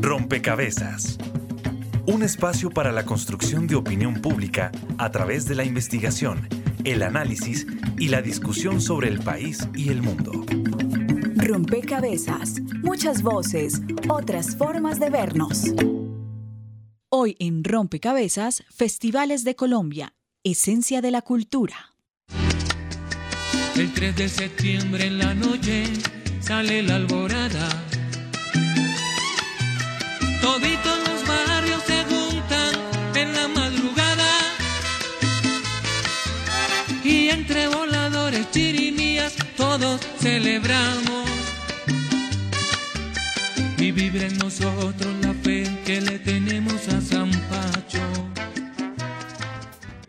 Rompecabezas. Un espacio para la construcción de opinión pública a través de la investigación, el análisis y la discusión sobre el país y el mundo. Rompecabezas. Muchas voces, otras formas de vernos. Hoy en Rompecabezas, Festivales de Colombia, Esencia de la Cultura. El 3 de septiembre en la noche sale la alborada. Toditos los barrios se juntan en la madrugada. Y entre voladores, chirimías, todos celebramos. Y vive en nosotros la fe que le tenemos a San Pacho.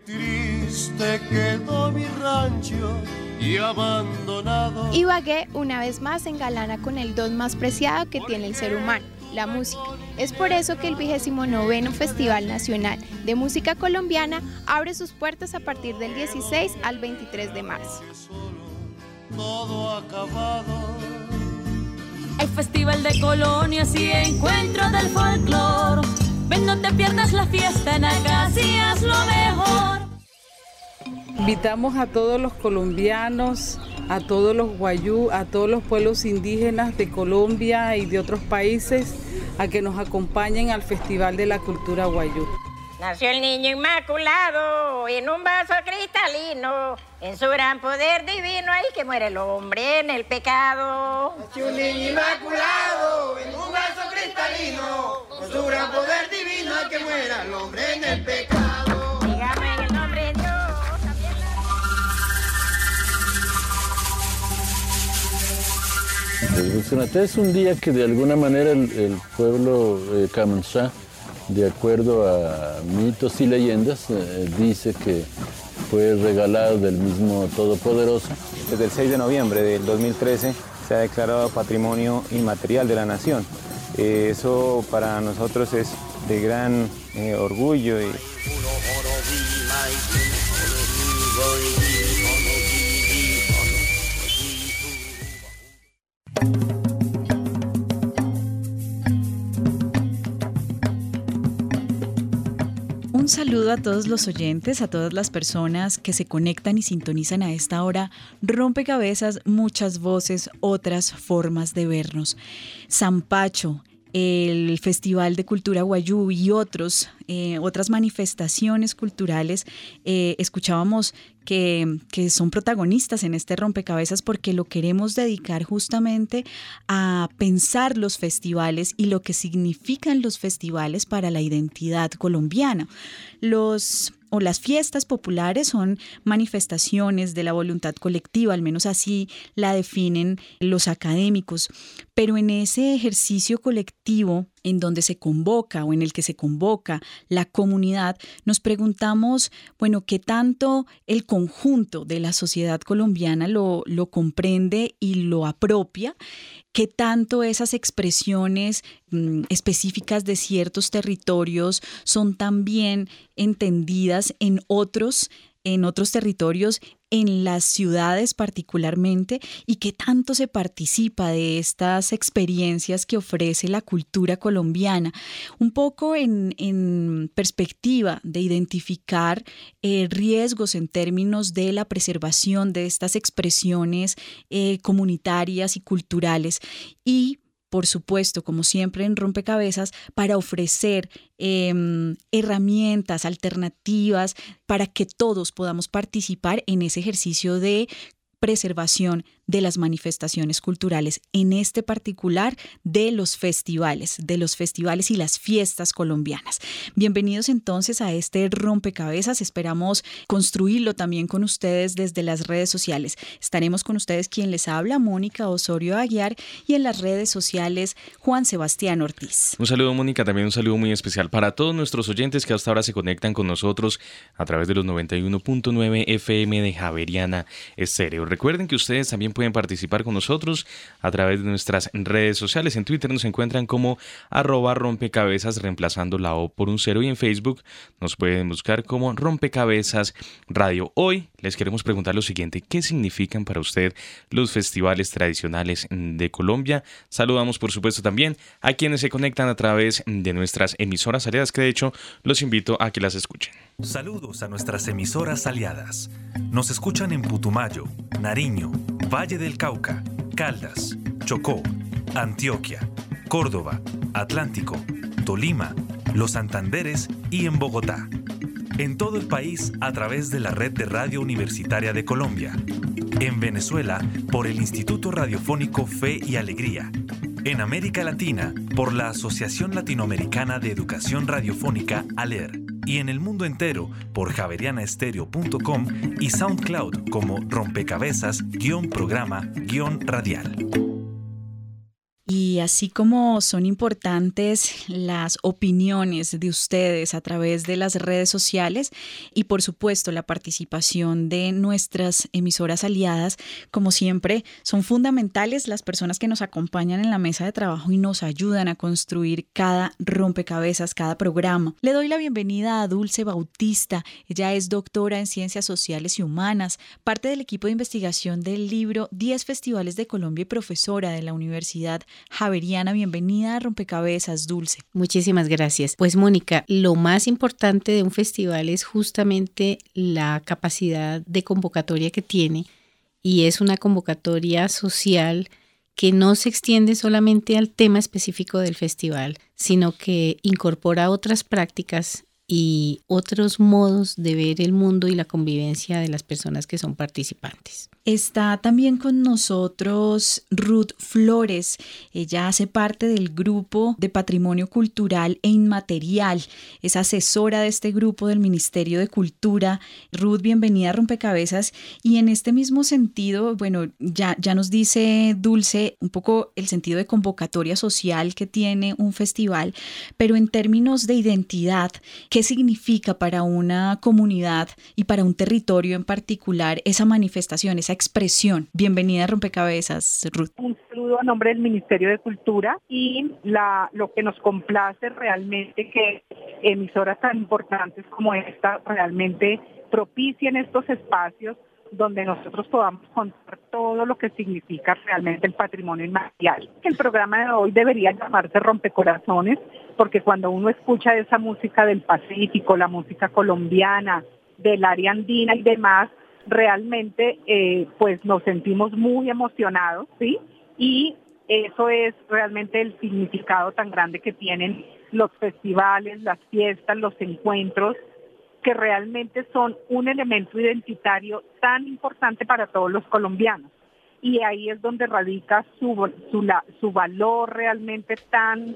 Triste quedó mi rancho y abandonado. Ibagué una vez más engalana con el don más preciado que tiene el ser humano, la música. Es por eso que el 29 Festival Nacional de Música Colombiana abre sus puertas a partir del 16 al 23 de marzo. Todo acabado. Hay festival de colonias y encuentro del folclor. Ven, no te pierdas la fiesta en Acacias, lo mejor. Invitamos a todos los colombianos, a todos los guayú, a todos los pueblos indígenas de Colombia y de otros países a que nos acompañen al Festival de la Cultura Guayú. Nació el niño inmaculado en un vaso cristalino, en su gran poder divino hay que muere el hombre en el pecado. Nació un niño inmaculado en un vaso cristalino, con su gran poder divino hay que muera el hombre en el pecado. Es un día que de alguna manera el, el pueblo eh, Kamansá, de acuerdo a mitos y leyendas, eh, dice que fue regalado del mismo Todopoderoso. Desde el 6 de noviembre del 2013 se ha declarado Patrimonio Inmaterial de la Nación. Eh, eso para nosotros es de gran eh, orgullo y saludo a todos los oyentes, a todas las personas que se conectan y sintonizan a esta hora. Rompecabezas, muchas voces, otras formas de vernos. Zampacho, el Festival de Cultura Guayú y otros, eh, otras manifestaciones culturales, eh, escuchábamos que, que, son protagonistas en este rompecabezas porque lo queremos dedicar justamente a pensar los festivales y lo que significan los festivales para la identidad colombiana. Los o las fiestas populares son manifestaciones de la voluntad colectiva, al menos así la definen los académicos, pero en ese ejercicio colectivo en donde se convoca o en el que se convoca la comunidad, nos preguntamos, bueno, ¿qué tanto el conjunto de la sociedad colombiana lo, lo comprende y lo apropia? ¿Qué tanto esas expresiones mm, específicas de ciertos territorios son también entendidas en otros en otros territorios, en las ciudades particularmente, y qué tanto se participa de estas experiencias que ofrece la cultura colombiana. Un poco en, perspectiva de identificar eh, riesgos en términos de la preservación de estas expresiones eh, comunitarias y culturales y por supuesto, como siempre en Rompecabezas, para ofrecer eh, herramientas alternativas para que todos podamos participar en ese ejercicio de preservación de las manifestaciones culturales, en este particular de los festivales, de los festivales y las fiestas colombianas. Bienvenidos entonces a este rompecabezas, esperamos construirlo también con ustedes desde las redes sociales. Estaremos con ustedes quien les habla, Mónica Osorio Aguiar, y en las redes sociales Juan Sebastián Ortiz. Un saludo Mónica, también un saludo muy especial para todos nuestros oyentes que hasta ahora se conectan con nosotros a través de los 91.9 FM de Javeriana Estéreo. Recuerden que ustedes también pueden participar con nosotros a través de nuestras redes sociales. En Twitter nos encuentran como arroba rompecabezas reemplazando la O por un cero y en Facebook nos pueden buscar como rompecabezas radio. Hoy les queremos preguntar lo siguiente, ¿qué significan para usted los festivales tradicionales de Colombia? Saludamos por supuesto también a quienes se conectan a través de nuestras emisoras aliadas que de hecho los invito a que las escuchen. Saludos a nuestras emisoras aliadas. Nos escuchan en Putumayo, Nariño, Valle del Cauca, Caldas, Chocó, Antioquia, Córdoba, Atlántico, Tolima, Los Santanderes y en Bogotá. En todo el país a través de la red de Radio Universitaria de Colombia. En Venezuela por el Instituto Radiofónico Fe y Alegría. En América Latina por la Asociación Latinoamericana de Educación Radiofónica ALER. Y en el mundo entero por javerianaestereo.com y SoundCloud como rompecabezas-programa-radial. Y así como son importantes las opiniones de ustedes a través de las redes sociales y por supuesto la participación de nuestras emisoras aliadas, como siempre, son fundamentales las personas que nos acompañan en la mesa de trabajo y nos ayudan a construir cada rompecabezas, cada programa. Le doy la bienvenida a Dulce Bautista. Ella es doctora en Ciencias Sociales y Humanas, parte del equipo de investigación del libro 10 Festivales de Colombia y profesora de la Universidad Javeriana, bienvenida a Rompecabezas, Dulce. Muchísimas gracias. Pues Mónica, lo más importante de un festival es justamente la capacidad de convocatoria que tiene y es una convocatoria social que no se extiende solamente al tema específico del festival, sino que incorpora otras prácticas y otros modos de ver el mundo y la convivencia de las personas que son participantes. Está también con nosotros Ruth Flores. Ella hace parte del grupo de Patrimonio Cultural e Inmaterial. Es asesora de este grupo del Ministerio de Cultura. Ruth, bienvenida a Rompecabezas. Y en este mismo sentido, bueno, ya, ya nos dice Dulce un poco el sentido de convocatoria social que tiene un festival, pero en términos de identidad, ¿qué significa para una comunidad y para un territorio en particular esa manifestación, esa expresión. Bienvenida a Rompecabezas, Ruth. Un saludo a nombre del Ministerio de Cultura y la, lo que nos complace realmente que emisoras tan importantes como esta realmente propicien estos espacios donde nosotros podamos contar todo lo que significa realmente el patrimonio inmaterial. El programa de hoy debería llamarse Rompecorazones, porque cuando uno escucha esa música del Pacífico, la música colombiana, del área andina y demás, realmente eh, pues nos sentimos muy emocionados, ¿sí? Y eso es realmente el significado tan grande que tienen los festivales, las fiestas, los encuentros, que realmente son un elemento identitario tan importante para todos los colombianos. Y ahí es donde radica su, su, su valor realmente tan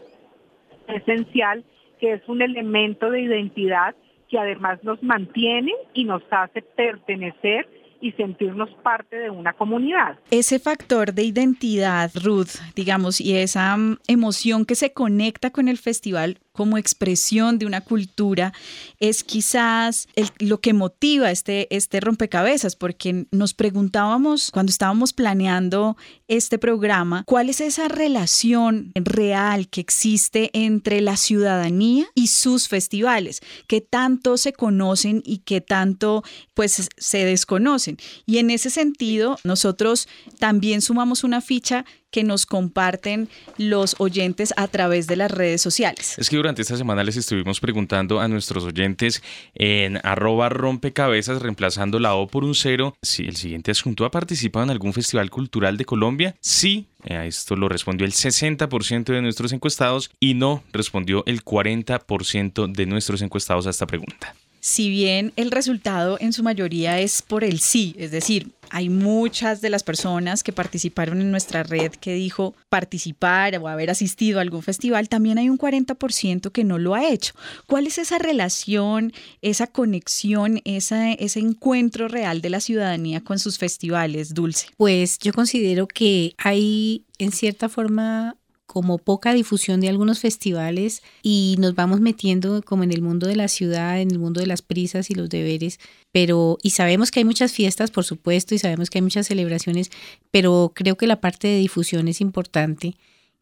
esencial, que es un elemento de identidad que además nos mantiene y nos hace pertenecer y sentirnos parte de una comunidad. Ese factor de identidad, Ruth, digamos, y esa mm, emoción que se conecta con el festival como expresión de una cultura es quizás lo que motiva este, este rompecabezas, porque nos preguntábamos cuando estábamos planeando este programa, ¿cuál es esa relación real que existe entre la ciudadanía y sus festivales? ¿Qué tanto se conocen y qué tanto pues se desconocen? Y en ese sentido, nosotros también sumamos una ficha que nos comparten los oyentes a través de las redes sociales. Es que durante esta semana les estuvimos preguntando a nuestros oyentes en arroba rompecabezas, reemplazando la O por un cero, si el siguiente asunto ha participado en algún festival cultural de Colombia. Sí, a esto lo respondió el 60% de nuestros encuestados y no respondió el 40% de nuestros encuestados a esta pregunta. Si bien el resultado en su mayoría es por el sí, es decir, hay muchas de las personas que participaron en nuestra red que dijo participar o haber asistido a algún festival, también hay un 40% que no lo ha hecho. ¿Cuál es esa relación, esa conexión, ese encuentro real de la ciudadanía con sus festivales, Dulce? Pues yo considero que hay en cierta forma como poca difusión de algunos festivales y nos vamos metiendo como en el mundo de la ciudad, en el mundo de las prisas y los deberes, pero y sabemos que hay muchas fiestas, por supuesto, y sabemos que hay muchas celebraciones, pero creo que la parte de difusión es importante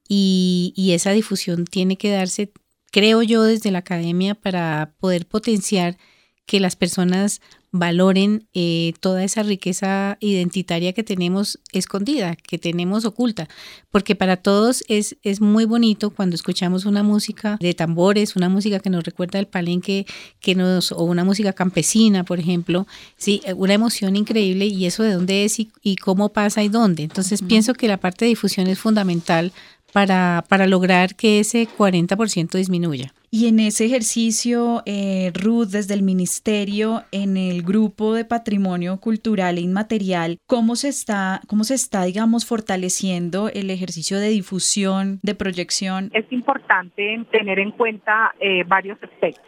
y, y esa difusión tiene que darse, creo yo, desde la academia para poder potenciar que las personas valoren eh, toda esa riqueza identitaria que tenemos escondida, que tenemos oculta, porque para todos es, es muy bonito cuando escuchamos una música de tambores, una música que nos recuerda el palenque, que nos, o una música campesina, por ejemplo, sí, una emoción increíble y eso de dónde es y, cómo pasa y dónde. Entonces pienso que la parte de difusión es fundamental para, para lograr que ese 40% disminuya. Y en ese ejercicio, eh, Ruth, desde el Ministerio, en el grupo de Patrimonio Cultural e Inmaterial, ¿cómo se está, cómo se está digamos, fortaleciendo el ejercicio de difusión, de proyección? Es importante tener en cuenta eh, varios aspectos.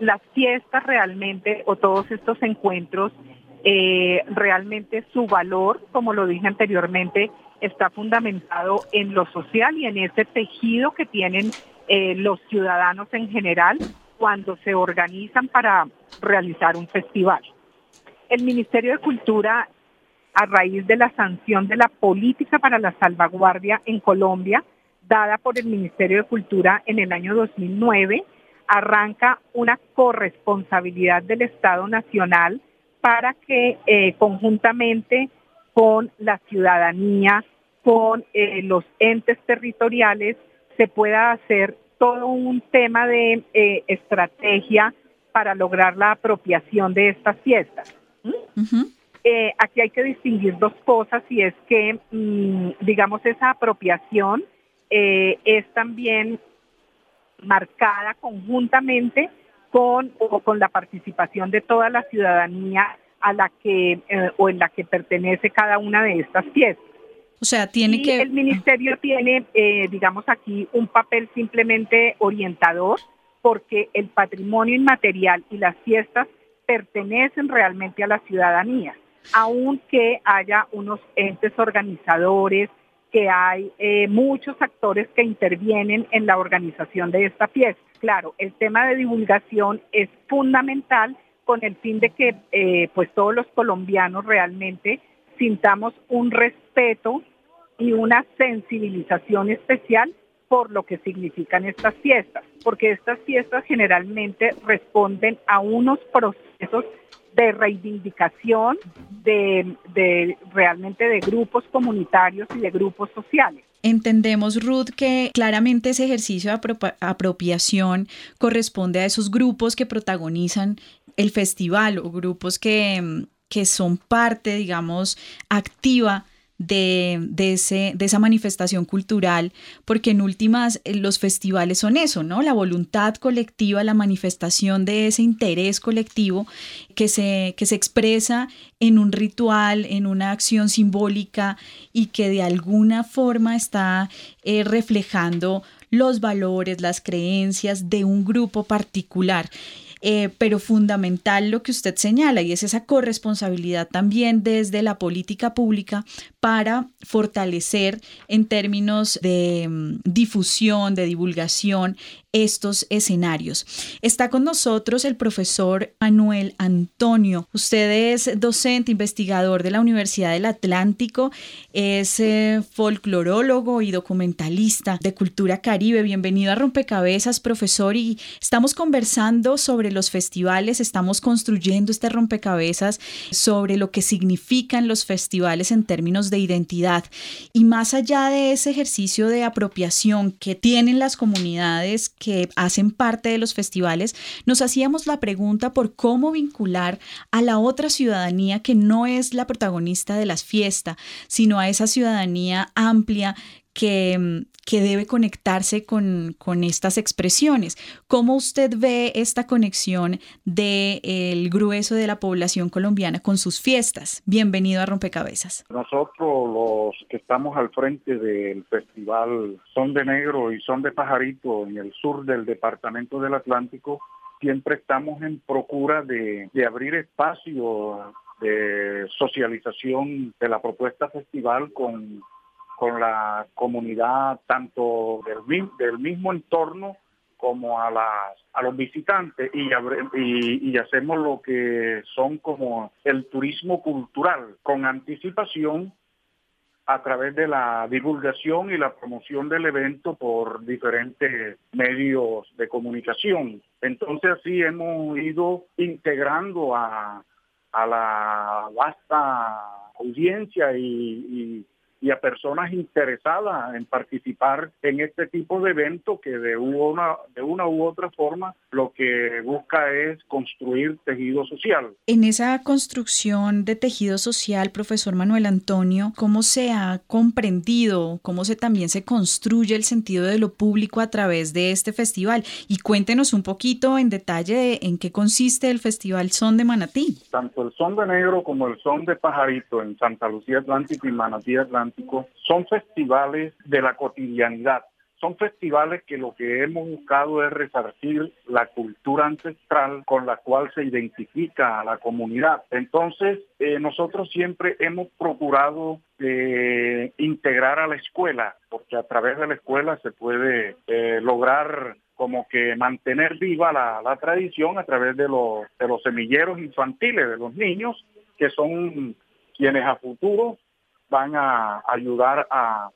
Las fiestas realmente, o todos estos encuentros, eh, realmente su valor, como lo dije anteriormente, está fundamentado en lo social y en ese tejido que tienen eh, los ciudadanos en general cuando se organizan para realizar un festival. El Ministerio de Cultura, a raíz de la sanción de la política para la salvaguardia en Colombia, dada por el Ministerio de Cultura en el año 2009, arranca una corresponsabilidad del Estado Nacional para que eh, conjuntamente con la ciudadanía, con eh, los entes territoriales, se pueda hacer todo un tema de eh, estrategia para lograr la apropiación de estas fiestas. ¿Mm? Eh, aquí hay que distinguir dos cosas y es que, mm, digamos, esa apropiación eh, es también marcada conjuntamente con, o con la participación de toda la ciudadanía a la que o en la que pertenece cada una de estas fiestas. O sea, tiene que... El ministerio tiene, eh, digamos aquí, un papel simplemente orientador porque el patrimonio inmaterial y las fiestas pertenecen realmente a la ciudadanía, aunque haya unos entes organizadores, que hay eh, muchos actores que intervienen en la organización de esta fiesta. Claro, el tema de divulgación es fundamental con el fin de que eh, pues todos los colombianos realmente sintamos un respeto y una sensibilización especial por lo que significan estas fiestas, porque estas fiestas generalmente responden a unos procesos de reivindicación de, realmente de grupos comunitarios y de grupos sociales. Entendemos, Ruth, que claramente ese ejercicio de apropiación corresponde a esos grupos que protagonizan el festival o grupos que, que son parte, digamos, activa de, ese, de esa manifestación cultural, porque en últimas eh, los festivales son eso, ¿no? La voluntad colectiva, la manifestación de ese interés colectivo que se, que se expresa en un ritual, en una acción simbólica y que de alguna forma está eh, reflejando los valores, las creencias de un grupo particular. Eh, pero fundamental lo que usted señala y es esa corresponsabilidad también desde la política pública para fortalecer en términos de mm, difusión, de divulgación, estos escenarios. Está con nosotros el profesor Manuel Antonio. Usted es docente, investigador de la Universidad del Atlántico, es eh, folclorólogo y documentalista de cultura caribe. Bienvenido a Rompecabezas, profesor, y estamos conversando sobre los festivales, estamos construyendo este rompecabezas sobre lo que significan los festivales en términos de identidad. Y más allá de ese ejercicio de apropiación que tienen las comunidades que hacen parte de los festivales, nos hacíamos la pregunta por cómo vincular a la otra ciudadanía que no es la protagonista de las fiestas, sino a esa ciudadanía amplia que, que debe conectarse con, con, estas expresiones. ¿Cómo usted ve esta conexión del el grueso de la población colombiana con sus fiestas? Bienvenido a Rompecabezas. Nosotros los que estamos al frente del festival Son de Negro y Son de Pajarito en el sur del departamento del Atlántico, siempre estamos en procura de, de abrir espacio de socialización de la propuesta festival con con la comunidad tanto del, mismo entorno como a, las, a los visitantes y, y, y, hacemos lo que son como el turismo cultural con anticipación a través de la divulgación y la promoción del evento por diferentes medios de comunicación. Entonces así hemos ido integrando a, la vasta audiencia y a personas interesadas en participar en este tipo de evento que de una, de una u otra forma lo que busca es construir tejido social. En esa construcción de tejido social, profesor Manuel Antonio, ¿cómo se ha comprendido, cómo se también se construye el sentido de lo público a través de este festival? Y cuéntenos un poquito en detalle de en qué consiste el Festival Son de Manatí. Tanto el Son de Negro como el Son de Pajarito en Santa Lucía Atlántico y Manatí Atlántico son festivales de la cotidianidad. Son festivales que lo que hemos buscado es resarcir la cultura ancestral con la cual se identifica a la comunidad. Entonces, eh, nosotros siempre hemos procurado eh, integrar a la escuela, porque a través de la escuela se puede eh, lograr como que mantener viva la, la, tradición a través de los, de los semilleros infantiles de los niños, que son quienes a futuro van a ayudar a,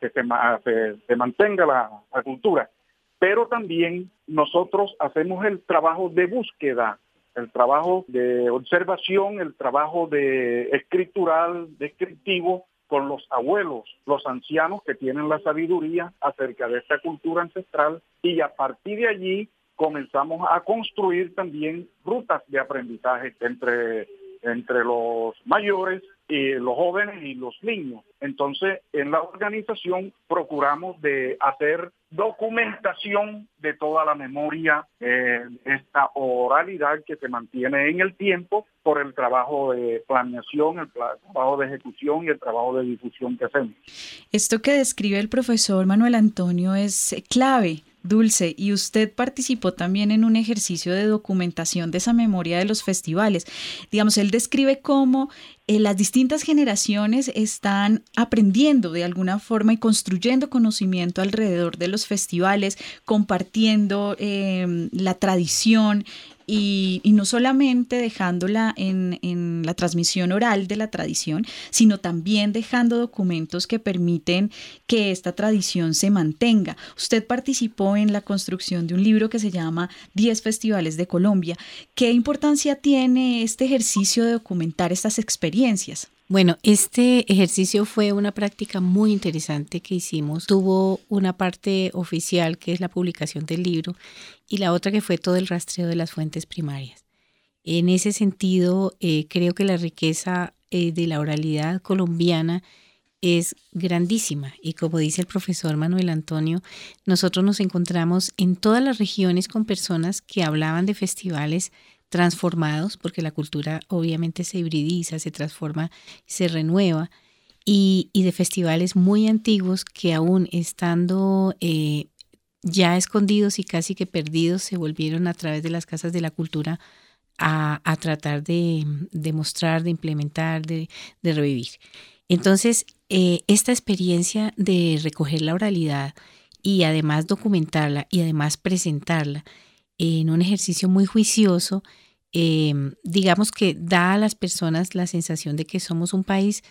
que se, mantenga la, cultura. Pero también nosotros hacemos el trabajo de búsqueda, el trabajo de observación, el trabajo de escritural, descriptivo con los abuelos, los ancianos que tienen la sabiduría acerca de esta cultura ancestral y a partir de allí comenzamos a construir también rutas de aprendizaje entre, entre los mayores los jóvenes y los niños. Entonces, en la organización procuramos de hacer documentación de toda la memoria, eh, esta oralidad que se mantiene en el tiempo por el trabajo de planeación, el trabajo de ejecución y el trabajo de difusión que hacemos. Esto que describe el profesor Manuel Antonio es clave Dulce, y usted participó también en un ejercicio de documentación de esa memoria de los festivales. Digamos, él describe cómo eh, las distintas generaciones están aprendiendo de alguna forma y construyendo conocimiento alrededor de los festivales, compartiendo eh, la tradición y, no solamente dejándola en, la transmisión oral de la tradición, sino también dejando documentos que permiten que esta tradición se mantenga. Usted participó en la construcción de un libro que se llama 10 Festivales de Colombia. ¿Qué importancia tiene este ejercicio de documentar estas experiencias? Bueno, este ejercicio fue una práctica muy interesante que hicimos. Tuvo una parte oficial que es la publicación del libro y la otra que fue todo el rastreo de las fuentes primarias. En ese sentido, eh, creo que la riqueza eh, de la oralidad colombiana es grandísima y como dice el profesor Manuel Antonio, nosotros nos encontramos en todas las regiones con personas que hablaban de festivales transformados, porque la cultura obviamente se hibridiza, se transforma, se renueva, y, de festivales muy antiguos que aún estando eh, ya escondidos y casi que perdidos, se volvieron a través de las casas de la cultura a, tratar de, mostrar, de implementar, de, revivir. Entonces, eh, esta experiencia de recoger la oralidad y además documentarla y además presentarla en un ejercicio muy juicioso, Em, digamos que da a las personas la sensación de que somos un país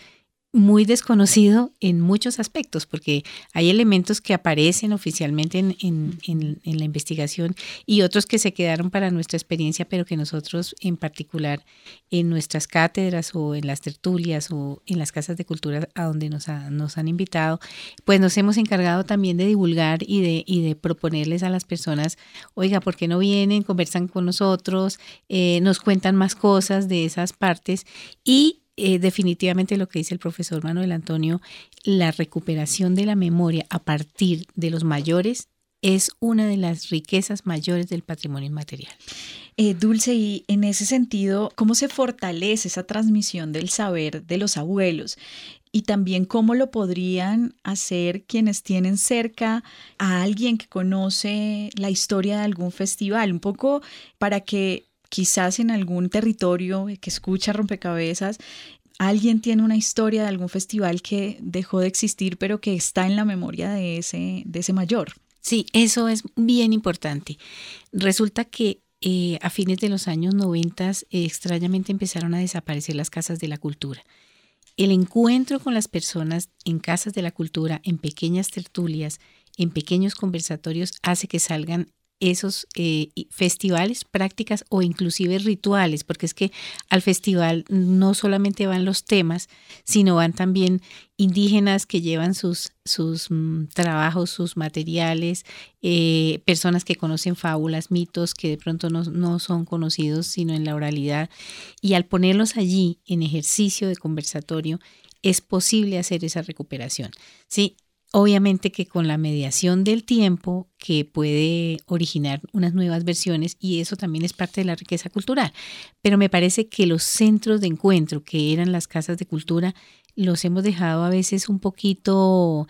muy desconocido en muchos aspectos, porque hay elementos que aparecen oficialmente en, la investigación y otros que se quedaron para nuestra experiencia, pero que nosotros en particular en nuestras cátedras o en las tertulias o en las casas de cultura a donde nos, nos han invitado, pues nos hemos encargado también de divulgar y de, y de proponerles a las personas, oiga, ¿por qué no vienen? Conversan con nosotros, eh, nos cuentan más cosas de esas partes y eh, definitivamente lo que dice el profesor Manuel Antonio, la recuperación de la memoria a partir de los mayores es una de las riquezas mayores del patrimonio inmaterial. Eh, Dulce, y en ese sentido, ¿cómo se fortalece esa transmisión del saber de los abuelos? Y también cómo lo podrían hacer quienes tienen cerca a alguien que conoce la historia de algún festival, un poco para que quizás en algún territorio que escucha rompecabezas ¿Alguien tiene una historia de algún festival que dejó de existir pero que está en la memoria de ese, de ese mayor? Sí, eso es bien importante. Resulta que eh, a fines de los años 90 extrañamente empezaron a desaparecer las casas de la cultura. El encuentro con las personas en casas de la cultura, en pequeñas tertulias, en pequeños conversatorios, hace que salgan esos eh, festivales, prácticas o inclusive rituales, porque es que al festival no solamente van los temas, sino van también indígenas que llevan sus, sus mm, trabajos, sus materiales, eh, personas que conocen fábulas, mitos que de pronto no, no son conocidos sino en la oralidad. Y al ponerlos allí en ejercicio de conversatorio, es posible hacer esa recuperación. Sí, Obviamente que con la mediación del tiempo que puede originar unas nuevas versiones y eso también es parte de la riqueza cultural. Pero me parece que los centros de encuentro que eran las casas de cultura los hemos dejado a veces un poquito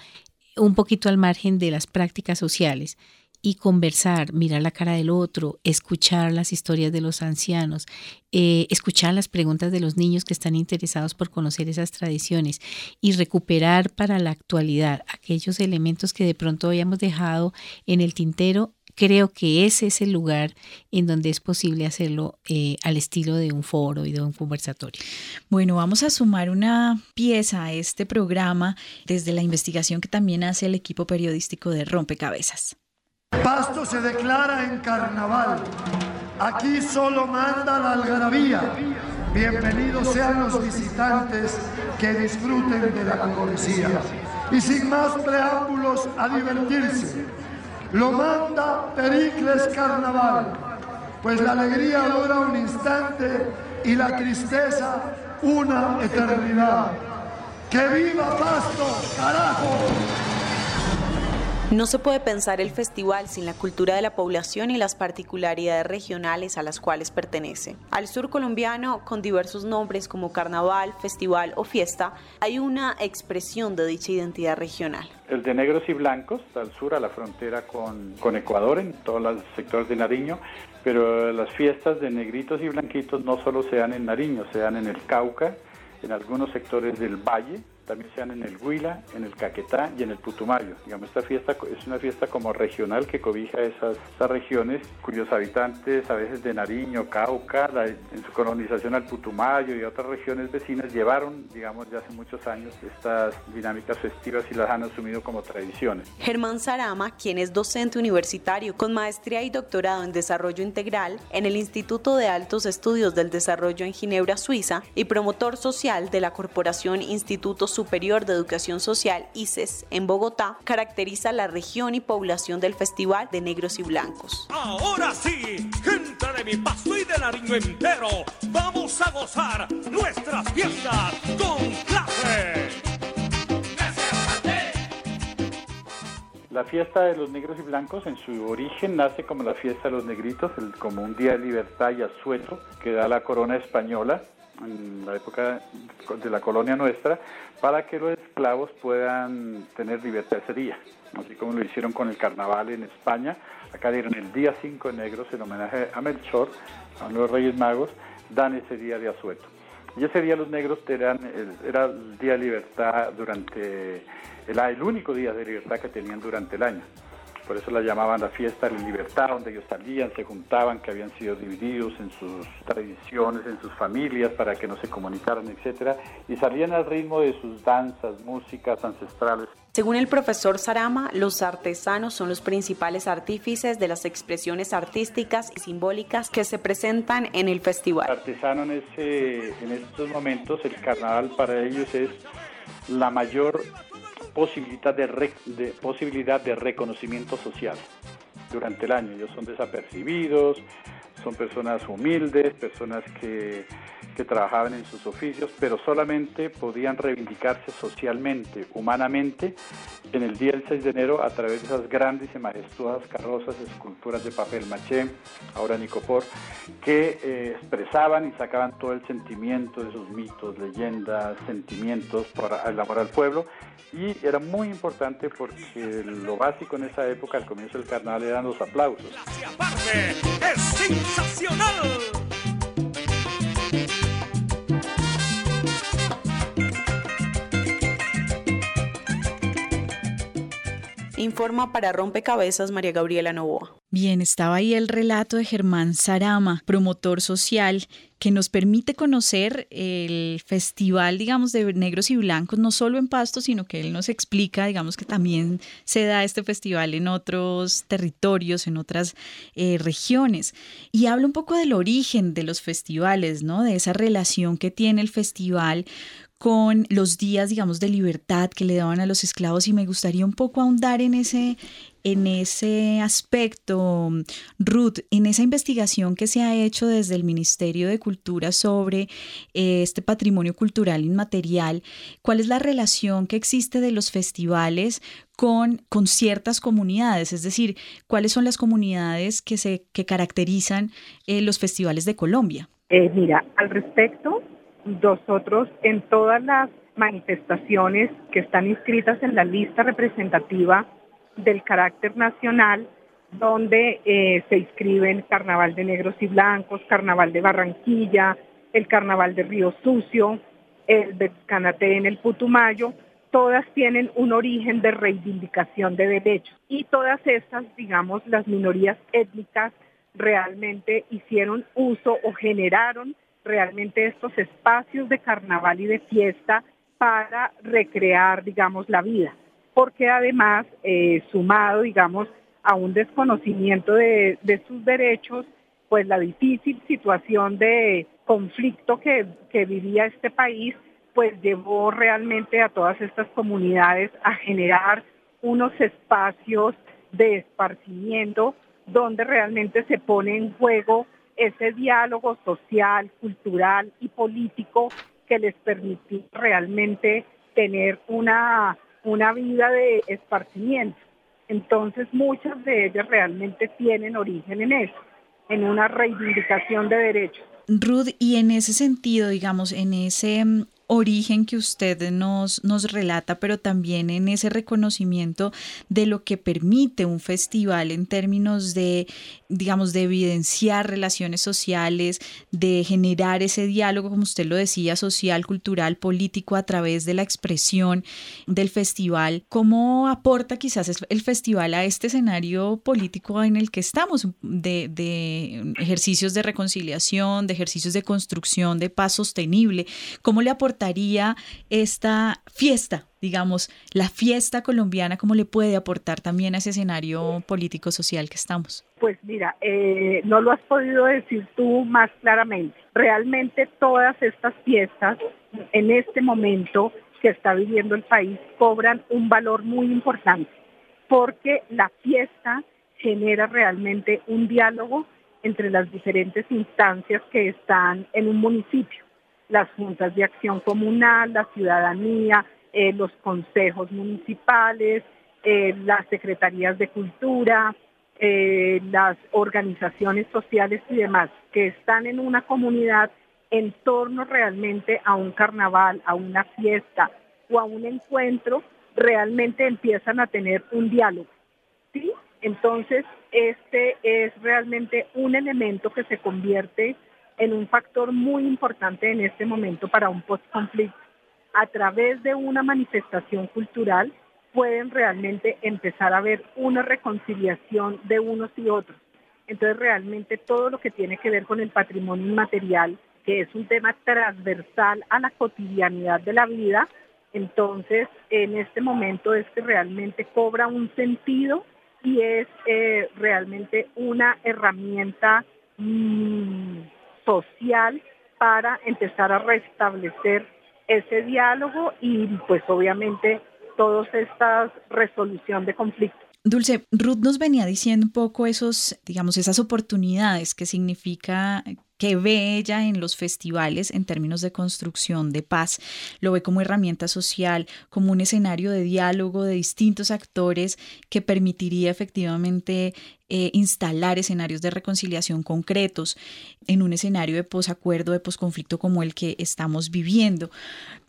un poquito al margen de las prácticas sociales y conversar, mirar la cara del otro, escuchar las historias de los ancianos, eh, escuchar las preguntas de los niños que están interesados por conocer esas tradiciones y recuperar para la actualidad aquellos elementos que de pronto habíamos dejado en el tintero. Creo que ese es el lugar en donde es posible hacerlo eh, al estilo de un foro y de un conversatorio. Bueno, vamos a sumar una pieza a este programa desde la investigación que también hace el equipo periodístico de Rompecabezas. Pasto se declara en carnaval. Aquí solo manda la algarabía. Bienvenidos sean los visitantes que disfruten de la cortesía. Y sin más preámbulos a divertirse, lo manda Pericles Carnaval, pues la alegría dura un instante y la tristeza una eternidad. ¡Que viva Pasto, carajo! No se puede pensar el festival sin la cultura de la población y las particularidades regionales a las cuales pertenece. Al sur colombiano, con diversos nombres como carnaval, festival o fiesta, hay una expresión de dicha identidad regional. El de negros y blancos, al sur, a la frontera con, con Ecuador, en todos los sectores de Nariño, pero las fiestas de negritos y blanquitos no solo se dan en Nariño, se dan en el Cauca, en algunos sectores del valle, también se dan en el Huila, en el Caquetá y en el Putumayo. Digamos, esta fiesta es una fiesta como regional que cobija esas, regiones cuyos habitantes, a veces de Nariño, Cauca, en su colonización al Putumayo y otras regiones vecinas, llevaron, digamos, ya hace muchos años estas dinámicas festivas y las han asumido como tradiciones. Germán Sarama, quien es docente universitario con maestría y doctorado en desarrollo integral en el Instituto de Altos Estudios del Desarrollo en Ginebra, Suiza, y promotor social de la Corporación Institutos Superior de Educación Social, ICES, en Bogotá, caracteriza la región y población del Festival de Negros y Blancos. Ahora sí, gente de mi paso y de Nariño entero, vamos a gozar nuestras fiestas con clase. La fiesta de los negros y blancos en su origen nace como la fiesta de los negritos, como un día de libertad y asueto que da la corona española en la época de la colonia nuestra, para que los esclavos puedan tener libertad ese día, así como lo hicieron con el carnaval en España. Acá dieron el día 5 de negros en homenaje a Melchor, a los Reyes Magos, dan ese día de asueto. Y ese día los negros eran, era el día de libertad durante, el, el único día de libertad que tenían durante el año por eso la llamaban la fiesta de la libertad, donde ellos salían, se juntaban, que habían sido divididos en sus tradiciones, en sus familias, para que no se comunicaran, etc. Y salían al ritmo de sus danzas, músicas ancestrales. Según el profesor Sarama, los artesanos son los principales artífices de las expresiones artísticas y simbólicas que se presentan en el festival. artesano en, ese, en estos momentos, el carnaval para ellos es la mayor posibilidad de, de, posibilidad de reconocimiento social durante el año. Ellos son desapercibidos, son personas humildes, personas que, que, trabajaban en sus oficios, pero solamente podían reivindicarse socialmente, humanamente, en el día del 6 de enero a través de esas grandes y majestuosas carrozas, esculturas de papel maché, ahora Nicopor, que eh, expresaban y sacaban todo el sentimiento de sus mitos, leyendas, sentimientos por el amor al pueblo. Y era muy importante porque lo básico en esa época, al comienzo del carnaval, eran los aplausos. ¡Es! Thank you. Informa para Rompecabezas María Gabriela Novoa. Bien, estaba ahí el relato de Germán Sarama, promotor social, que nos permite conocer el festival, digamos, de negros y blancos, no solo en Pasto, sino que él nos explica, digamos, que también se da este festival en otros territorios, en otras eh, regiones. Y habla un poco del origen de los festivales, ¿no? De esa relación que tiene el festival con los días, digamos, de libertad que le daban a los esclavos y me gustaría un poco ahondar en ese, en ese aspecto, Ruth, en esa investigación que se ha hecho desde el Ministerio de Cultura sobre eh, este patrimonio cultural inmaterial, ¿cuál es la relación que existe de los festivales con, con ciertas comunidades? Es decir, ¿cuáles son las comunidades que, se, que caracterizan eh, los festivales de Colombia? Eh, mira, al respecto, nosotros en todas las manifestaciones que están inscritas en la lista representativa del carácter nacional, donde eh, se inscriben Carnaval de Negros y Blancos, Carnaval de Barranquilla, el Carnaval de Río Sucio, el de Canate en el Putumayo, todas tienen un origen de reivindicación de derechos. Y todas estas, digamos, las minorías étnicas realmente hicieron uso o generaron realmente estos espacios de carnaval y de fiesta para recrear, digamos, la vida. Porque además, eh, sumado, digamos, a un desconocimiento de, sus derechos, pues la difícil situación de conflicto que, que vivía este país, pues llevó realmente a todas estas comunidades a generar unos espacios de esparcimiento donde realmente se pone en juego ese diálogo social, cultural y político que les permitió realmente tener una, una vida de esparcimiento. Entonces muchas de ellas realmente tienen origen en eso, en una reivindicación de derechos. Ruth, y en ese sentido, digamos, en ese origen que usted nos, nos relata, pero también en ese reconocimiento de lo que permite un festival en términos de, digamos, de evidenciar relaciones sociales, de generar ese diálogo, como usted lo decía, social, cultural, político a través de la expresión del festival. ¿Cómo aporta quizás el festival a este escenario político en el que estamos, de, ejercicios de reconciliación, de ejercicios de construcción, de paz sostenible? ¿Cómo le aporta esta fiesta, digamos, la fiesta colombiana, cómo le puede aportar también a ese escenario político-social que estamos? Pues mira, eh, no lo has podido decir tú más claramente. Realmente todas estas fiestas en este momento que está viviendo el país cobran un valor muy importante porque la fiesta genera realmente un diálogo entre las diferentes instancias que están en un municipio las juntas de acción comunal, la ciudadanía, eh, los consejos municipales, eh, las secretarías de cultura, eh, las organizaciones sociales y demás que están en una comunidad en torno realmente a un carnaval, a una fiesta o a un encuentro, realmente empiezan a tener un diálogo. ¿sí? Entonces, este es realmente un elemento que se convierte en un factor muy importante en este momento para un post-conflicto. A través de una manifestación cultural pueden realmente empezar a ver una reconciliación de unos y otros. Entonces realmente todo lo que tiene que ver con el patrimonio inmaterial, que es un tema transversal a la cotidianidad de la vida, entonces en este momento es que realmente cobra un sentido y es eh, realmente una herramienta mm, social para empezar a restablecer ese diálogo y pues obviamente todas estas resolución de conflictos. Dulce, Ruth nos venía diciendo un poco esos, digamos, esas oportunidades que significa que ve ella en los festivales en términos de construcción de paz. Lo ve como herramienta social, como un escenario de diálogo de distintos actores que permitiría efectivamente eh, instalar escenarios de reconciliación concretos en un escenario de posacuerdo, de posconflicto como el que estamos viviendo.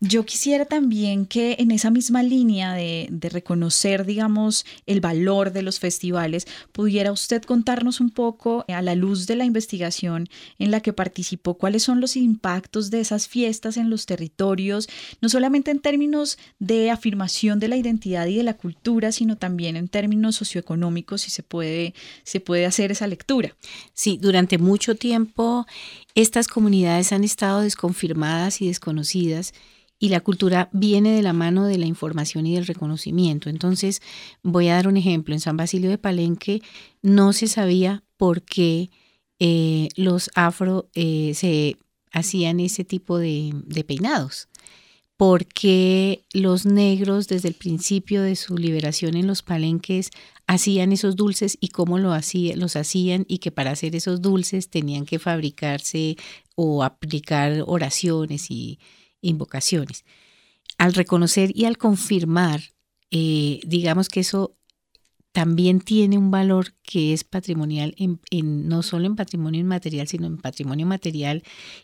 Yo quisiera también que en esa misma línea de, de reconocer, digamos, el valor de los festivales, pudiera usted contarnos un poco a la luz de la investigación en la que participó, cuáles son los impactos de esas fiestas en los territorios, no solamente en términos de afirmación de la identidad y de la cultura, sino también en términos socioeconómicos, si se puede se puede hacer esa lectura. Sí, durante mucho tiempo estas comunidades han estado desconfirmadas y desconocidas y la cultura viene de la mano de la información y del reconocimiento. Entonces, voy a dar un ejemplo. En San Basilio de Palenque no se sabía por qué eh, los afro eh, se hacían ese tipo de, de peinados porque los negros desde el principio de su liberación en los palenques hacían esos dulces y cómo lo hacía, los hacían y que para hacer esos dulces tenían que fabricarse o aplicar oraciones y invocaciones. Al reconocer y al confirmar, eh, digamos que eso también tiene un valor que es patrimonial, en, no solo en patrimonio inmaterial, sino en patrimonio material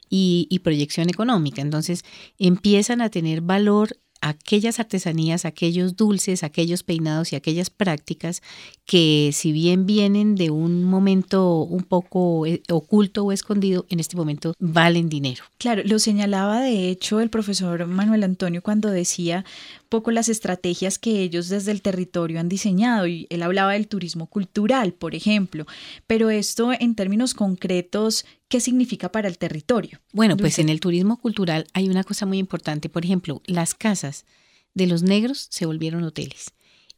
y, proyección económica. Entonces empiezan a tener valor aquellas artesanías, aquellos dulces, aquellos peinados y aquellas prácticas que si bien vienen de un momento un poco eh, oculto o escondido, en este momento valen dinero. Claro, lo señalaba de hecho el profesor Manuel Antonio cuando decía poco las estrategias que ellos desde el territorio han diseñado y él hablaba del turismo cultural, por ejemplo, pero esto en términos concretos, ¿Qué significa para el territorio? Bueno, pues en el turismo cultural hay una cosa muy importante. Por ejemplo, las casas de los negros se volvieron hoteles.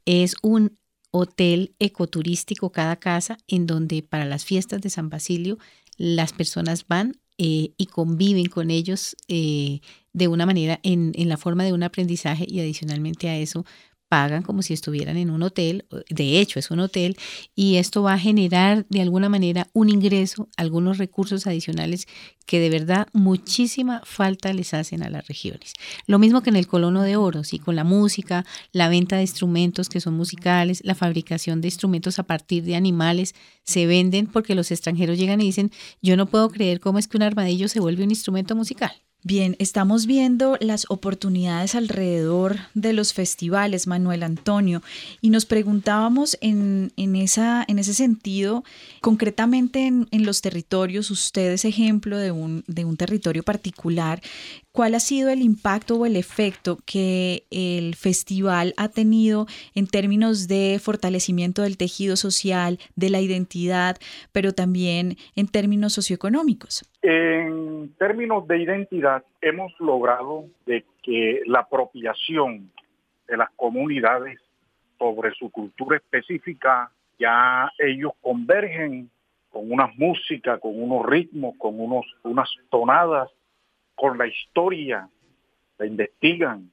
Es un hotel ecoturístico cada casa en donde para las fiestas de San Basilio las personas van eh, y conviven con ellos eh, de una manera en, en la forma de un aprendizaje y adicionalmente a eso pagan como si estuvieran en un hotel, de hecho es un hotel, y esto va a generar de alguna manera un ingreso, algunos recursos adicionales que de verdad muchísima falta les hacen a las regiones. Lo mismo que en el Colono de Oro, ¿sí? con la música, la venta de instrumentos que son musicales, la fabricación de instrumentos a partir de animales, se venden porque los extranjeros llegan y dicen, yo no puedo creer cómo es que un armadillo se vuelve un instrumento musical. Bien, estamos viendo las oportunidades alrededor de los festivales, Manuel Antonio, y nos preguntábamos en, esa, en ese sentido, concretamente en, en, los territorios, usted es ejemplo de un, de un territorio particular, ¿Cuál ha sido el impacto o el efecto que el festival ha tenido en términos de fortalecimiento del tejido social, de la identidad, pero también en términos socioeconómicos? En términos de identidad, hemos logrado de que la apropiación de las comunidades sobre su cultura específica, ya ellos convergen con unas músicas, con unos ritmos, con unos, unas tonadas con la historia, la investigan.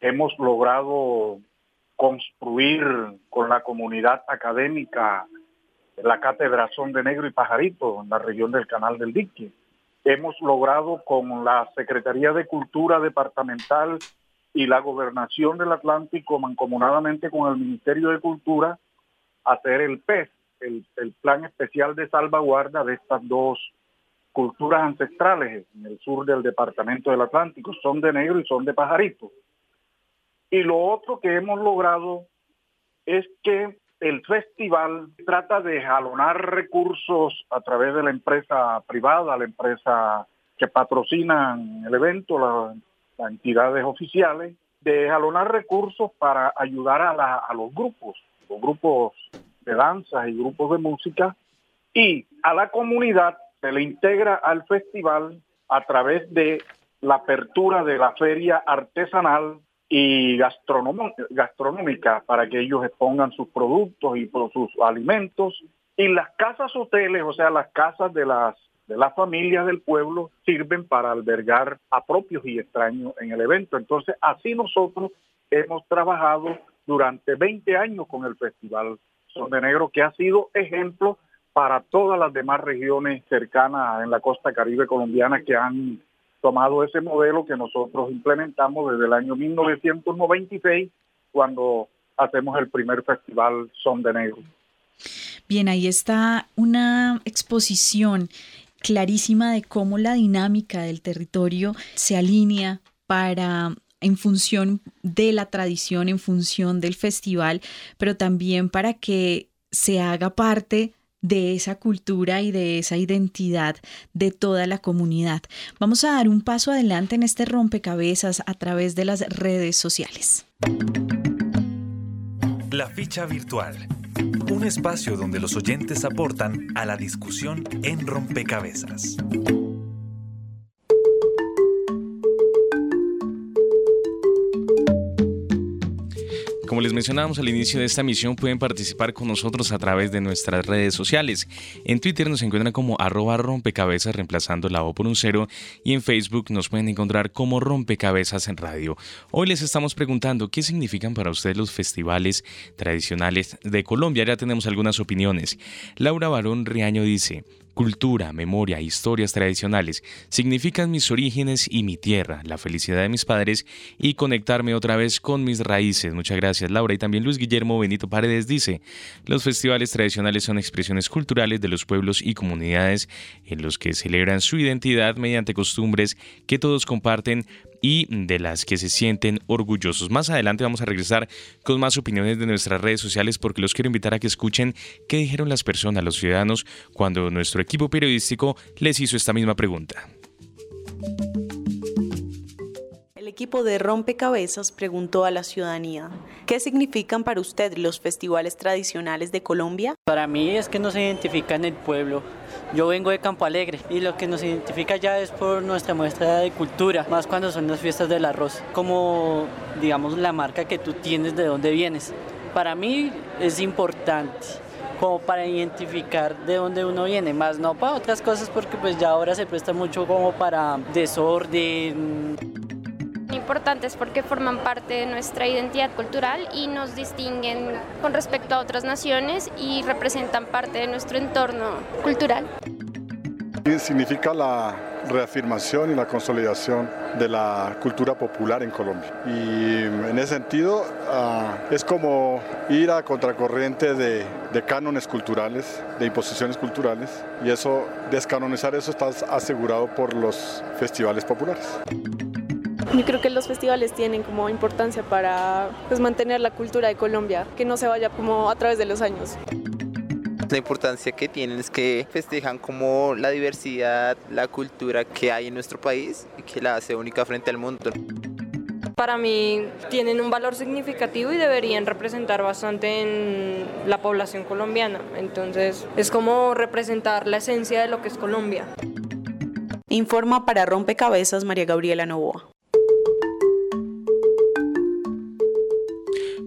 Hemos logrado construir con la comunidad académica la cátedra Son de Negro y Pajarito en la región del Canal del Dique. Hemos logrado con la Secretaría de Cultura Departamental y la Gobernación del Atlántico, mancomunadamente con el Ministerio de Cultura, hacer el PES, el, el Plan Especial de Salvaguarda de estas dos culturas ancestrales en el sur del departamento del Atlántico, son de negro y son de pajarito. Y lo otro que hemos logrado es que el festival trata de jalonar recursos a través de la empresa privada, la empresa que patrocina el evento, las entidades oficiales, de jalonar recursos para ayudar a, a los grupos, los grupos de danza y grupos de música, y a la comunidad se le integra al festival a través de la apertura de la feria artesanal y gastronómica para que ellos expongan sus productos y sus alimentos. Y las casas hoteles, o sea, las casas de las familias del pueblo sirven para albergar a propios y extraños en el evento. Entonces, así nosotros hemos trabajado durante 20 años con el Festival Son de Negro, que ha sido ejemplo para todas las demás regiones cercanas en la costa caribe colombiana que han tomado ese modelo que nosotros implementamos desde el año 1996 cuando hacemos el primer festival Son de Negro. Bien, ahí está una exposición clarísima de cómo la dinámica del territorio se alinea para en función de la tradición, en función del festival, pero también para que se haga parte de esa cultura y de esa identidad de toda la comunidad. Vamos a dar un paso adelante en este rompecabezas a través de las redes sociales. La ficha virtual. Un espacio donde los oyentes aportan a la discusión en rompecabezas. Como les mencionábamos al inicio de esta misión, pueden participar con nosotros a través de nuestras redes sociales. En Twitter nos encuentran como arroba rompecabezas reemplazando la O por un cero y en Facebook nos pueden encontrar como rompecabezas en radio. Hoy les estamos preguntando qué significan para ustedes los festivales tradicionales de Colombia. Ya tenemos algunas opiniones. Laura Barón Riaño dice, Cultura, memoria, historias tradicionales significan mis orígenes y mi tierra, la felicidad de mis padres y conectarme otra vez con mis raíces. Muchas gracias Laura. Y también Luis Guillermo Benito Paredes dice, los festivales tradicionales son expresiones culturales de los pueblos y comunidades en los que celebran su identidad mediante costumbres que todos comparten y de las que se sienten orgullosos. Más adelante vamos a regresar con más opiniones de nuestras redes sociales porque los quiero invitar a que escuchen qué dijeron las personas, los ciudadanos, cuando nuestro equipo periodístico les hizo esta misma pregunta equipo de Rompecabezas preguntó a la ciudadanía, ¿qué significan para usted los festivales tradicionales de Colombia? Para mí es que nos identifican el pueblo. Yo vengo de Campo Alegre y lo que nos identifica ya es por nuestra muestra de cultura, más cuando son las fiestas del arroz, como digamos la marca que tú tienes de dónde vienes. Para mí es importante como para identificar de dónde uno viene, más no para otras cosas porque pues ya ahora se presta mucho como para desorden importantes porque forman parte de nuestra identidad cultural y nos distinguen con respecto a otras naciones y representan parte de nuestro entorno cultural. Significa la reafirmación y la consolidación de la cultura popular en Colombia. Y en ese sentido ah, es como ir a contracorriente de, de cánones culturales, de imposiciones culturales, y eso, descanonizar eso está asegurado por los festivales populares. Yo creo que los festivales tienen como importancia para pues, mantener la cultura de Colombia, que no se vaya como a través de los años. La importancia que tienen es que festejan como la diversidad, la cultura que hay en nuestro país y que la hace única frente al mundo. Para mí tienen un valor significativo y deberían representar bastante en la población colombiana. Entonces es como representar la esencia de lo que es Colombia. Informa para Rompecabezas María Gabriela Novoa.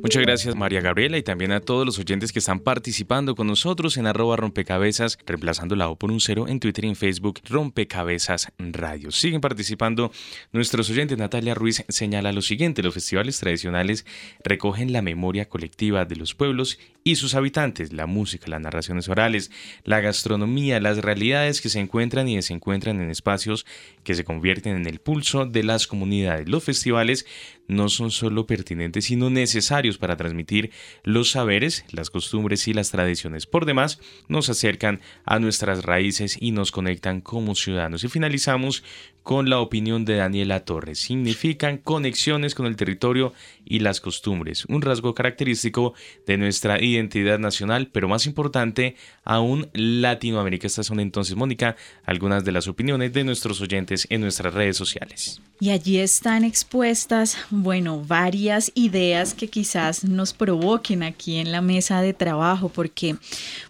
Muchas gracias María Gabriela y también a todos los oyentes que están participando con nosotros en arroba rompecabezas, reemplazando la O por un cero en Twitter y en Facebook Rompecabezas Radio. Siguen participando nuestros oyentes. Natalia Ruiz señala lo siguiente, los festivales tradicionales recogen la memoria colectiva de los pueblos y sus habitantes, la música, las narraciones orales, la gastronomía, las realidades que se encuentran y desencuentran en espacios que se convierten en el pulso de las comunidades. Los festivales no son solo pertinentes, sino necesarios para transmitir los saberes, las costumbres y las tradiciones. Por demás, nos acercan a nuestras raíces y nos conectan como ciudadanos. Y finalizamos con la opinión de Daniela Torres. Significan conexiones con el territorio y las costumbres, un rasgo característico de nuestra identidad nacional, pero más importante aún Latinoamérica. Estas son entonces, Mónica, algunas de las opiniones de nuestros oyentes en nuestras redes sociales. Y allí están expuestas, bueno, varias ideas que quizás nos provoquen aquí en la mesa de trabajo, porque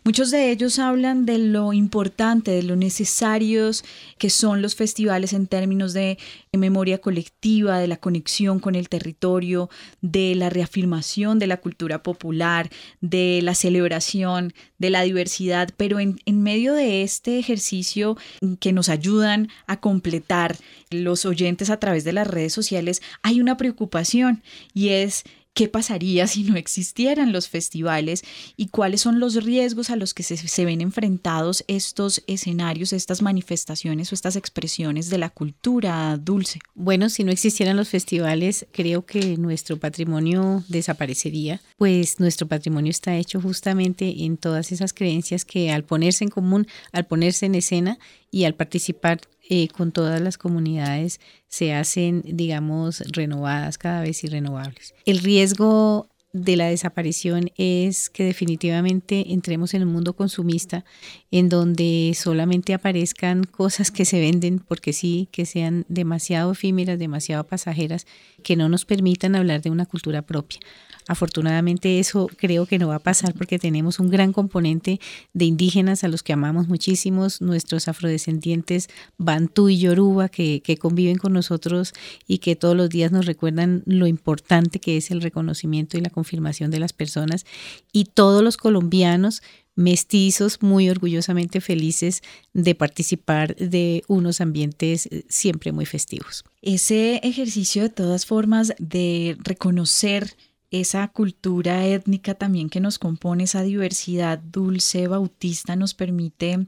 muchos de ellos hablan de lo importante, de lo necesarios que son los festivales en términos de memoria colectiva, de la conexión con el territorio, de la reafirmación de la cultura popular, de la celebración de la diversidad, pero en, en medio de este ejercicio que nos ayudan a completar los oyentes a través de las redes sociales, hay una preocupación y es qué pasaría si no existieran los festivales y cuáles son los riesgos a los que se, ven enfrentados estos escenarios, estas manifestaciones o estas expresiones de la cultura dulce. Bueno, si no existieran los festivales, creo que nuestro patrimonio desaparecería, pues nuestro patrimonio está hecho justamente en todas esas creencias que al ponerse en común, al ponerse en escena y al participar eh, con todas las comunidades se hacen, digamos, renovadas cada vez y renovables. El riesgo de la desaparición es que definitivamente entremos en un mundo consumista en donde solamente aparezcan cosas que se venden porque sí, que sean demasiado efímeras, demasiado pasajeras, que no nos permitan hablar de una cultura propia. Afortunadamente eso creo que no va a pasar porque tenemos un gran componente de indígenas a los que amamos muchísimos, nuestros afrodescendientes Bantú y Yoruba que, que conviven con nosotros y que todos los días nos recuerdan lo importante que es el reconocimiento y la confirmación de las personas y todos los colombianos mestizos muy orgullosamente felices de participar de unos ambientes siempre muy festivos. Ese ejercicio de todas formas de reconocer esa cultura étnica también que nos compone, esa diversidad dulce bautista nos permite,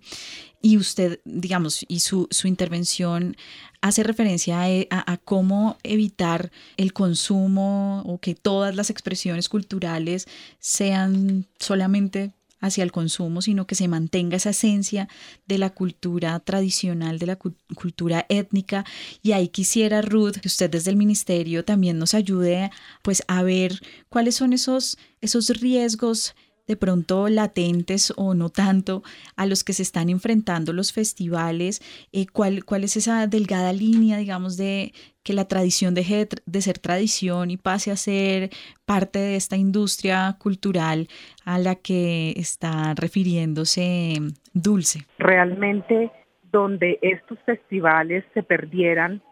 y usted, digamos, y su, su intervención hace referencia a, a, cómo evitar el consumo o que todas las expresiones culturales sean solamente hacia el consumo, sino que se mantenga esa esencia de la cultura tradicional, de la cultura étnica. Y ahí quisiera, Ruth, que usted desde el ministerio también nos ayude pues a ver cuáles son esos, esos riesgos de pronto latentes o no tanto a los que se están enfrentando los festivales, eh, cuál, cuál es esa delgada línea, digamos, de que la tradición deje de, ser tradición y pase a ser parte de esta industria cultural a la que está refiriéndose Dulce. Realmente donde estos festivales se perdieran,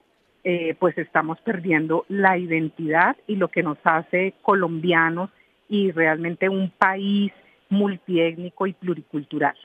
eh, pues estamos perdiendo la identidad y lo que nos hace colombianos y realmente un país multiétnico y pluricultural.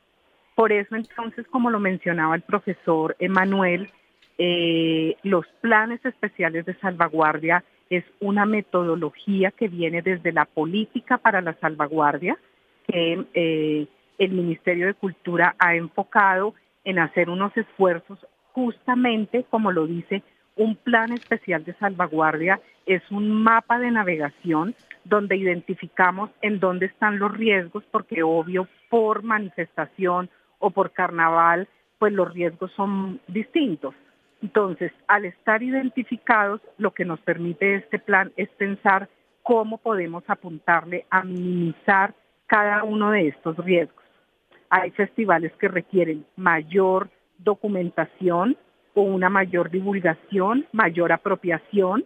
Por eso entonces, como lo mencionaba el profesor Emanuel, eh, los planes especiales de salvaguardia es una metodología que viene desde la política para la salvaguardia, que eh, el Ministerio de Cultura ha enfocado en hacer unos esfuerzos justamente, como lo dice, un plan especial de salvaguardia es un mapa de navegación donde identificamos en dónde están los riesgos, porque obvio por manifestación o por carnaval, pues los riesgos son distintos. Entonces, al estar identificados, lo que nos permite este plan es pensar cómo podemos apuntarle a minimizar cada uno de estos riesgos. Hay festivales que requieren mayor documentación o una mayor divulgación, mayor apropiación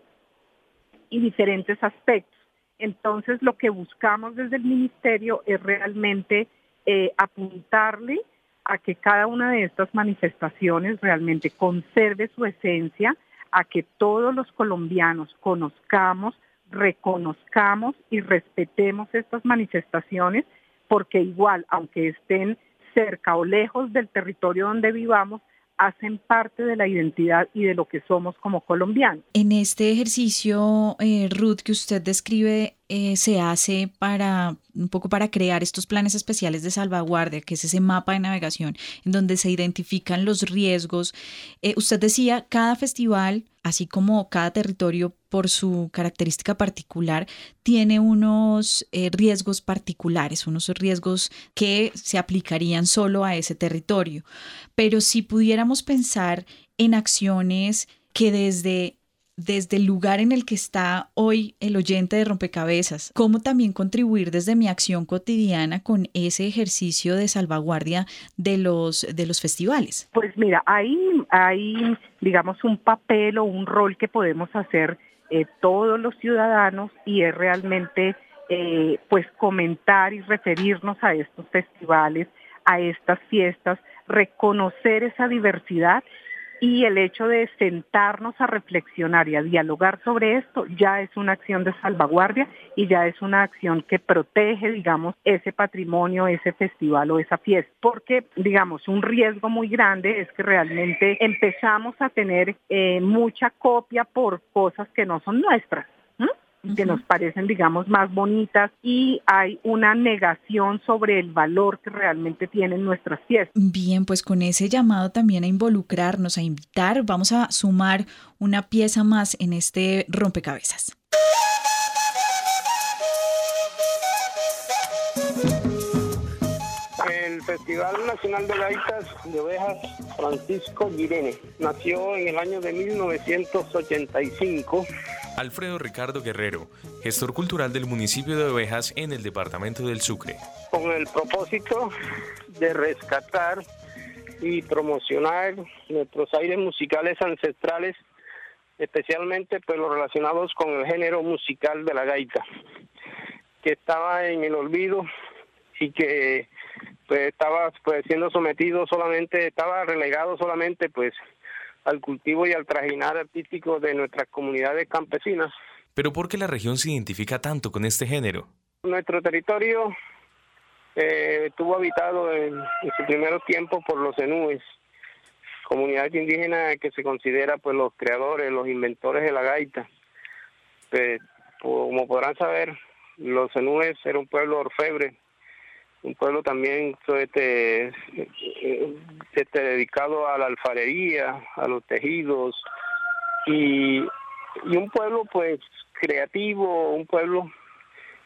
y diferentes aspectos. Entonces, lo que buscamos desde el ministerio es realmente eh, apuntarle a que cada una de estas manifestaciones realmente conserve su esencia, a que todos los colombianos conozcamos, reconozcamos y respetemos estas manifestaciones, porque igual, aunque estén cerca o lejos del territorio donde vivamos, hacen parte de la identidad y de lo que somos como colombianos. En este ejercicio, eh, Ruth, que usted describe, eh, se hace para un poco para crear estos planes especiales de salvaguardia, que es ese mapa de navegación en donde se identifican los riesgos. Eh, usted decía, cada festival, así como cada territorio por su característica particular, tiene unos eh, riesgos particulares, unos riesgos que se aplicarían solo a ese territorio. Pero si pudiéramos pensar en acciones que desde desde el lugar en el que está hoy el oyente de rompecabezas, cómo también contribuir desde mi acción cotidiana con ese ejercicio de salvaguardia de los, de los festivales. Pues mira, hay, hay digamos un papel o un rol que podemos hacer eh, todos los ciudadanos y es realmente eh, pues comentar y referirnos a estos festivales, a estas fiestas, reconocer esa diversidad y el hecho de sentarnos a reflexionar y a dialogar sobre esto ya es una acción de salvaguardia y ya es una acción que protege, digamos, ese patrimonio, ese festival o esa fiesta. Porque, digamos, un riesgo muy grande es que realmente empezamos a tener eh, mucha copia por cosas que no son nuestras. Que nos parecen, digamos, más bonitas y hay una negación sobre el valor que realmente tienen nuestras fiestas. Bien, pues con ese llamado también a involucrarnos, a invitar, vamos a sumar una pieza más en este rompecabezas. Festival Nacional de Gaitas de Ovejas Francisco Guirene nació en el año de 1985 Alfredo Ricardo Guerrero, gestor cultural del municipio de Ovejas en el departamento del Sucre. Con el propósito de rescatar y promocionar nuestros aires musicales ancestrales, especialmente pues los relacionados con el género musical de la gaita, que estaba en el olvido y que pues estaba pues siendo sometido solamente, estaba relegado solamente pues al cultivo y al trajinar artístico de nuestras comunidades campesinas. Pero ¿por qué la región se identifica tanto con este género? Nuestro territorio eh, estuvo habitado en, su primer tiempo por los enúes, comunidad indígena que se considera pues los creadores, los inventores de la gaita. Pues, como podrán saber, los enúes era un pueblo orfebre, un pueblo también este, este, dedicado a la alfarería, a los tejidos y, y un pueblo pues creativo, un pueblo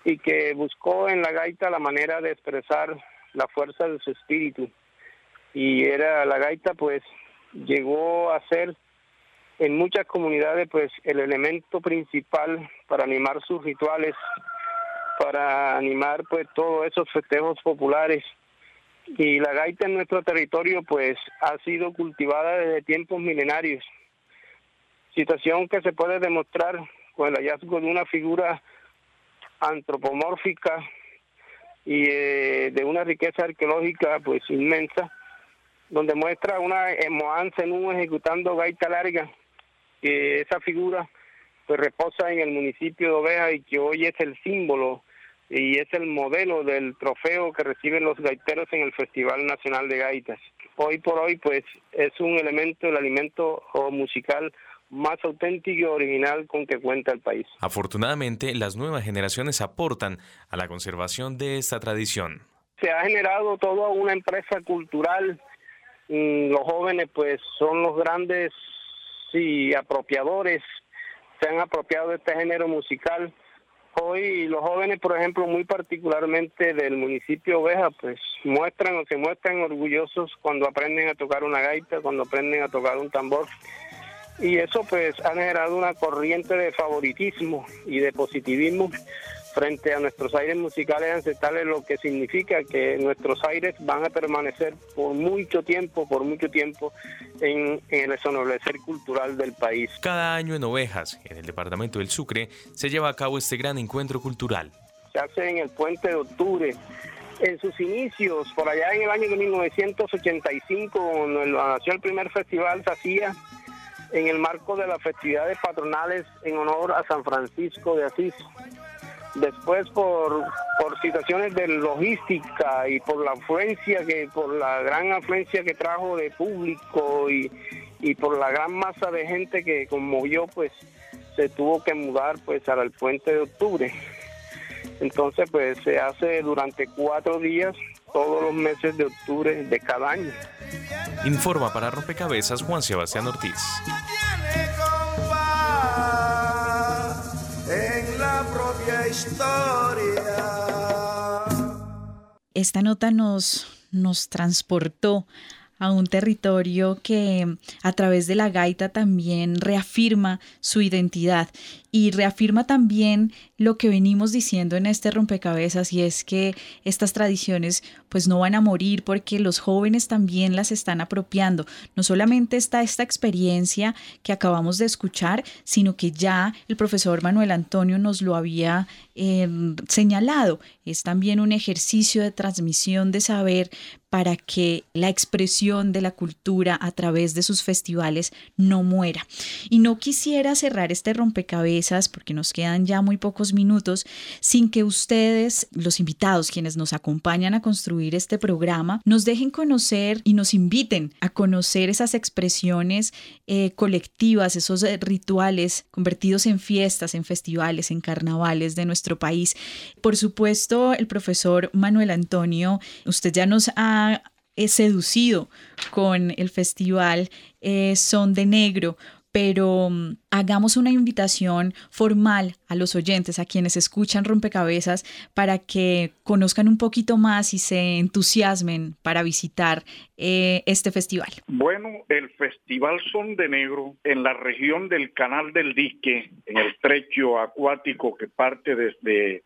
y que buscó en la gaita la manera de expresar la fuerza de su espíritu. Y era la gaita pues llegó a ser en muchas comunidades pues el elemento principal para animar sus rituales para animar pues todos esos festejos populares. Y la gaita en nuestro territorio pues ha sido cultivada desde tiempos milenarios. Situación que se puede demostrar con el hallazgo de una figura antropomórfica y eh, de una riqueza arqueológica pues inmensa donde muestra una Moán Zenú ejecutando gaita larga que esa figura pues reposa en el municipio de Oveja y que hoy es el símbolo y es el modelo del trofeo que reciben los gaiteros en el Festival Nacional de Gaitas. Hoy por hoy, pues, es un elemento del alimento musical más auténtico y original con que cuenta el país. Afortunadamente, las nuevas generaciones aportan a la conservación de esta tradición. Se ha generado toda una empresa cultural. Mm, los jóvenes, pues, son los grandes sí, apropiadores. Se han apropiado de este género musical Hoy los jóvenes, por ejemplo, muy particularmente del municipio Oveja, pues muestran o se muestran orgullosos cuando aprenden a tocar una gaita, cuando aprenden a tocar un tambor. Y eso pues ha generado una corriente de favoritismo y de positivismo frente a nuestros aires musicales ancestrales, lo que significa que nuestros aires van a permanecer por mucho tiempo, por mucho tiempo en, el ennoblecer cultural del país. Cada año en Ovejas, en el departamento del Sucre, se lleva a cabo este gran encuentro cultural. Se hace en el puente de octubre. En sus inicios, por allá en el año de 1985, cuando nació el primer festival, se hacía en el marco de las festividades patronales en honor a San Francisco de Asís. Después por, por situaciones de logística y por la afluencia que por la gran afluencia que trajo de público y, y por la gran masa de gente que conmovió, pues se tuvo que mudar pues al puente de octubre. Entonces pues se hace durante cuatro días todos los meses de octubre de cada año. Informa para Rompecabezas Juan Sebastián Ortiz. Esta nota nos, nos transportó a un territorio que a través de la gaita también reafirma su identidad y reafirma también lo que venimos diciendo en este rompecabezas y es que estas tradiciones pues no van a morir porque los jóvenes también las están apropiando. No solamente está esta experiencia que acabamos de escuchar, sino que ya el profesor Manuel Antonio nos lo había em, señalado. Es también un ejercicio de transmisión de saber para que la expresión de la cultura a través de sus festivales no muera. Y no quisiera cerrar este rompecabezas porque nos quedan ya muy pocos minutos, sin que ustedes, los invitados, quienes nos acompañan a construir este programa, nos dejen conocer y nos inviten a conocer esas expresiones eh, colectivas, esos eh, rituales convertidos en fiestas, en festivales, en carnavales de nuestro país. Por supuesto, el profesor Manuel Antonio, usted ya nos ha eh, seducido con el festival Son de Negro pero mm, hagamos una invitación formal a los oyentes, a quienes escuchan rompecabezas, para que conozcan un poquito más y se entusiasmen para visitar eh, este festival. Bueno, el Festival Son de Negro en la región del Canal del Dique, en el trecho acuático que parte desde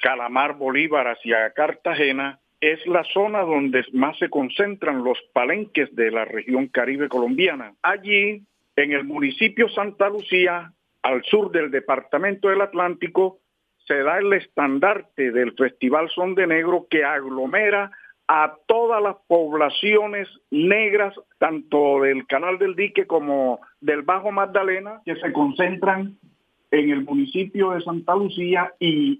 Calamar Bolívar hacia Cartagena, es la zona donde más se concentran los palenques de la región caribe colombiana. Allí en el municipio Santa Lucía, al sur del departamento del Atlántico, se da el estandarte del Festival Son de Negro que aglomera a todas las poblaciones negras, tanto del Canal del Dique como del Bajo Magdalena, que se concentran en el municipio de Santa Lucía y,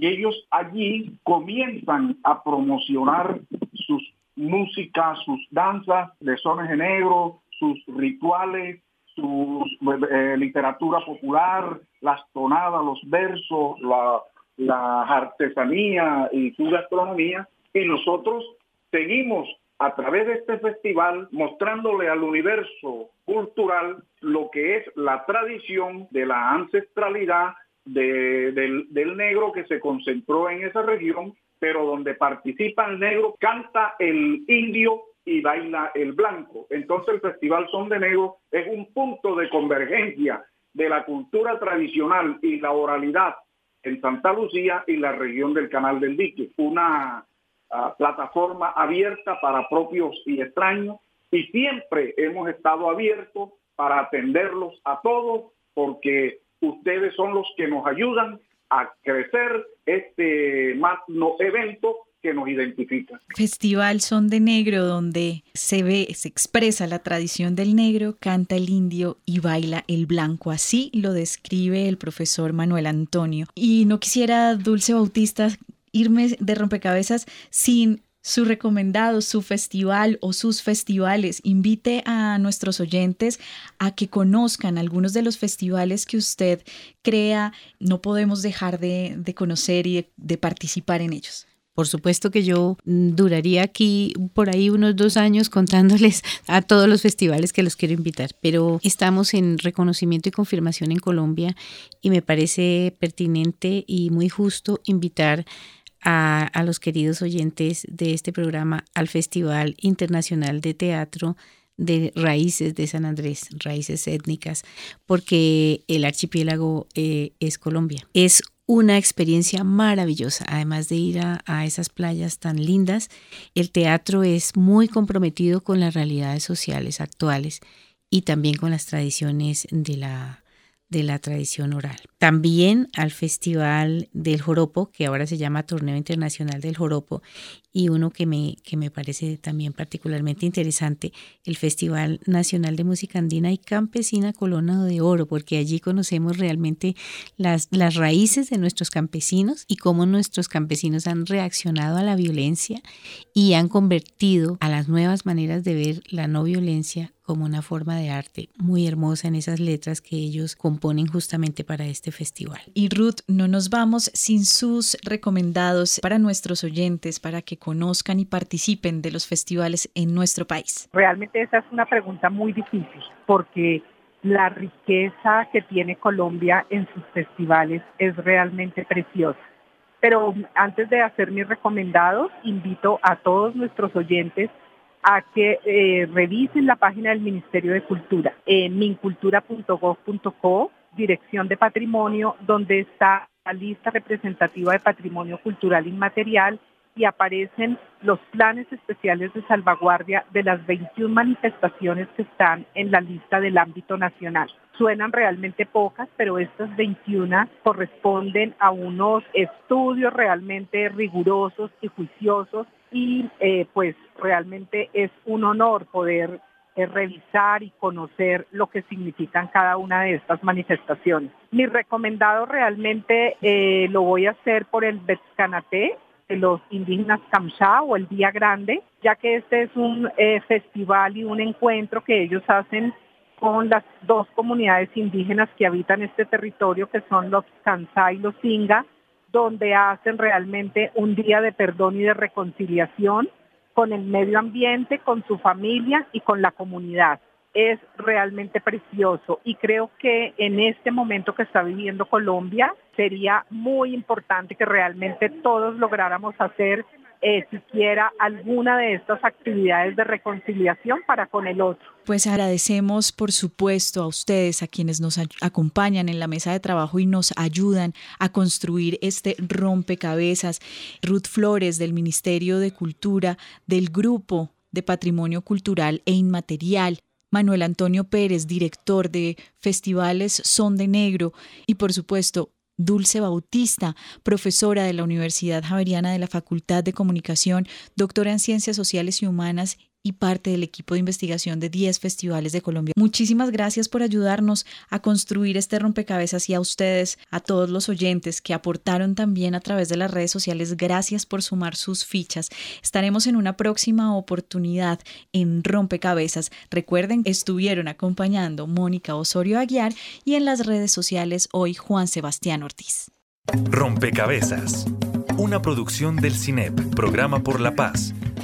ellos allí comienzan a promocionar sus músicas, sus danzas de sones de negro, sus rituales, su eh, literatura popular, las tonadas, los versos, la, artesanía y su gastronomía. Y nosotros seguimos a través de este festival mostrándole al universo cultural lo que es la tradición de la ancestralidad del, negro que se concentró en esa región, pero donde participa el negro, canta el indio y baila el blanco. Entonces el Festival Son de Negro es un punto de convergencia de la cultura tradicional y la oralidad en Santa Lucía y la región del Canal del Dique. Una ah, plataforma abierta para propios y extraños y siempre hemos estado abiertos para atenderlos a todos porque ustedes son los que nos ayudan a crecer este magno evento que nos identifica. Festival Son de Negro, donde se ve, se expresa la tradición del negro, canta el indio y baila el blanco. Así lo describe el profesor Manuel Antonio. Y no quisiera, Dulce Bautista, irme de rompecabezas sin su recomendado, su festival o sus festivales. Invite a nuestros oyentes a que conozcan algunos de los festivales que usted crea no podemos dejar de, conocer y de participar en ellos. Por supuesto que yo mm, duraría aquí por ahí unos dos años contándoles a todos los festivales que los quiero invitar, pero estamos en reconocimiento y confirmación en Colombia y me parece pertinente y muy justo invitar a, los queridos oyentes de este programa al Festival Internacional de Teatro de raíces de San Andrés, raíces étnicas, porque el archipiélago eh, es Colombia. Es una experiencia maravillosa. Además de ir a, esas playas tan lindas, el teatro es muy comprometido con las realidades sociales actuales y también con las tradiciones de la, de la tradición oral. También al Festival del Joropo, que ahora se llama Torneo Internacional del Joropo, y uno que me, que me parece también particularmente interesante, el Festival Nacional de Música Andina y Campesina Colona de Oro, porque allí conocemos realmente las, las raíces de nuestros campesinos y cómo nuestros campesinos han reaccionado a la violencia y han convertido a las nuevas maneras de ver la no violencia como una forma de arte muy hermosa en esas letras que ellos componen justamente para este festival. Y Ruth, no nos vamos sin sus recomendados para nuestros oyentes, para que conozcan y participen de los festivales en nuestro país. Realmente esa es una pregunta muy difícil, porque la riqueza que tiene Colombia en sus festivales es realmente preciosa. Pero antes de hacer mis recomendados, invito a todos nuestros oyentes a que eh, revisen la página del Ministerio de Cultura, en mincultura.gov.co Dirección de Patrimonio, donde está la lista representativa de patrimonio cultural inmaterial y aparecen los planes especiales de salvaguardia de las 21 manifestaciones que están en la lista del ámbito nacional. Suenan realmente pocas, pero estas 21 corresponden a unos estudios realmente rigurosos y juiciosos y eh, pues realmente es un honor poder eh, revisar y conocer lo que significan cada una de estas manifestaciones. Mi recomendado realmente eh, lo voy a hacer por el Betscanate, de los indígenas Kamsha o el Día Grande, ya que este es un eh, festival y un encuentro que ellos hacen con las dos comunidades indígenas que habitan este territorio, que son los Kansai y los Singa, donde hacen realmente un día de perdón y de reconciliación con el medio ambiente, con su familia y con la comunidad. Es realmente precioso y creo que en este momento que está viviendo Colombia sería muy importante que realmente todos lográramos hacer eh, siquiera alguna de estas actividades de reconciliación para con el otro. Pues agradecemos, por supuesto, a ustedes, a quienes nos acompañan en la mesa de trabajo y nos ayudan a construir este rompecabezas. Ruth Flores, del Ministerio de Cultura, del Grupo de Patrimonio Cultural e Inmaterial. Manuel Antonio Pérez, director de Festivales Son de Negro. Y por supuesto, Dulce Bautista, profesora de la Universidad Javeriana de la Facultad de Comunicación, doctora en Ciencias Sociales y Humanas y parte del equipo de investigación de 10 festivales de Colombia. Muchísimas gracias por ayudarnos a construir este rompecabezas y a ustedes, a todos los oyentes que aportaron también a través de las redes sociales. Gracias por sumar sus fichas. Estaremos en una próxima oportunidad en Rompecabezas. Recuerden, estuvieron acompañando Mónica Osorio Aguiar y en las redes sociales hoy Juan Sebastián Ortiz. Rompecabezas, una producción del CINEP, Programa por la Paz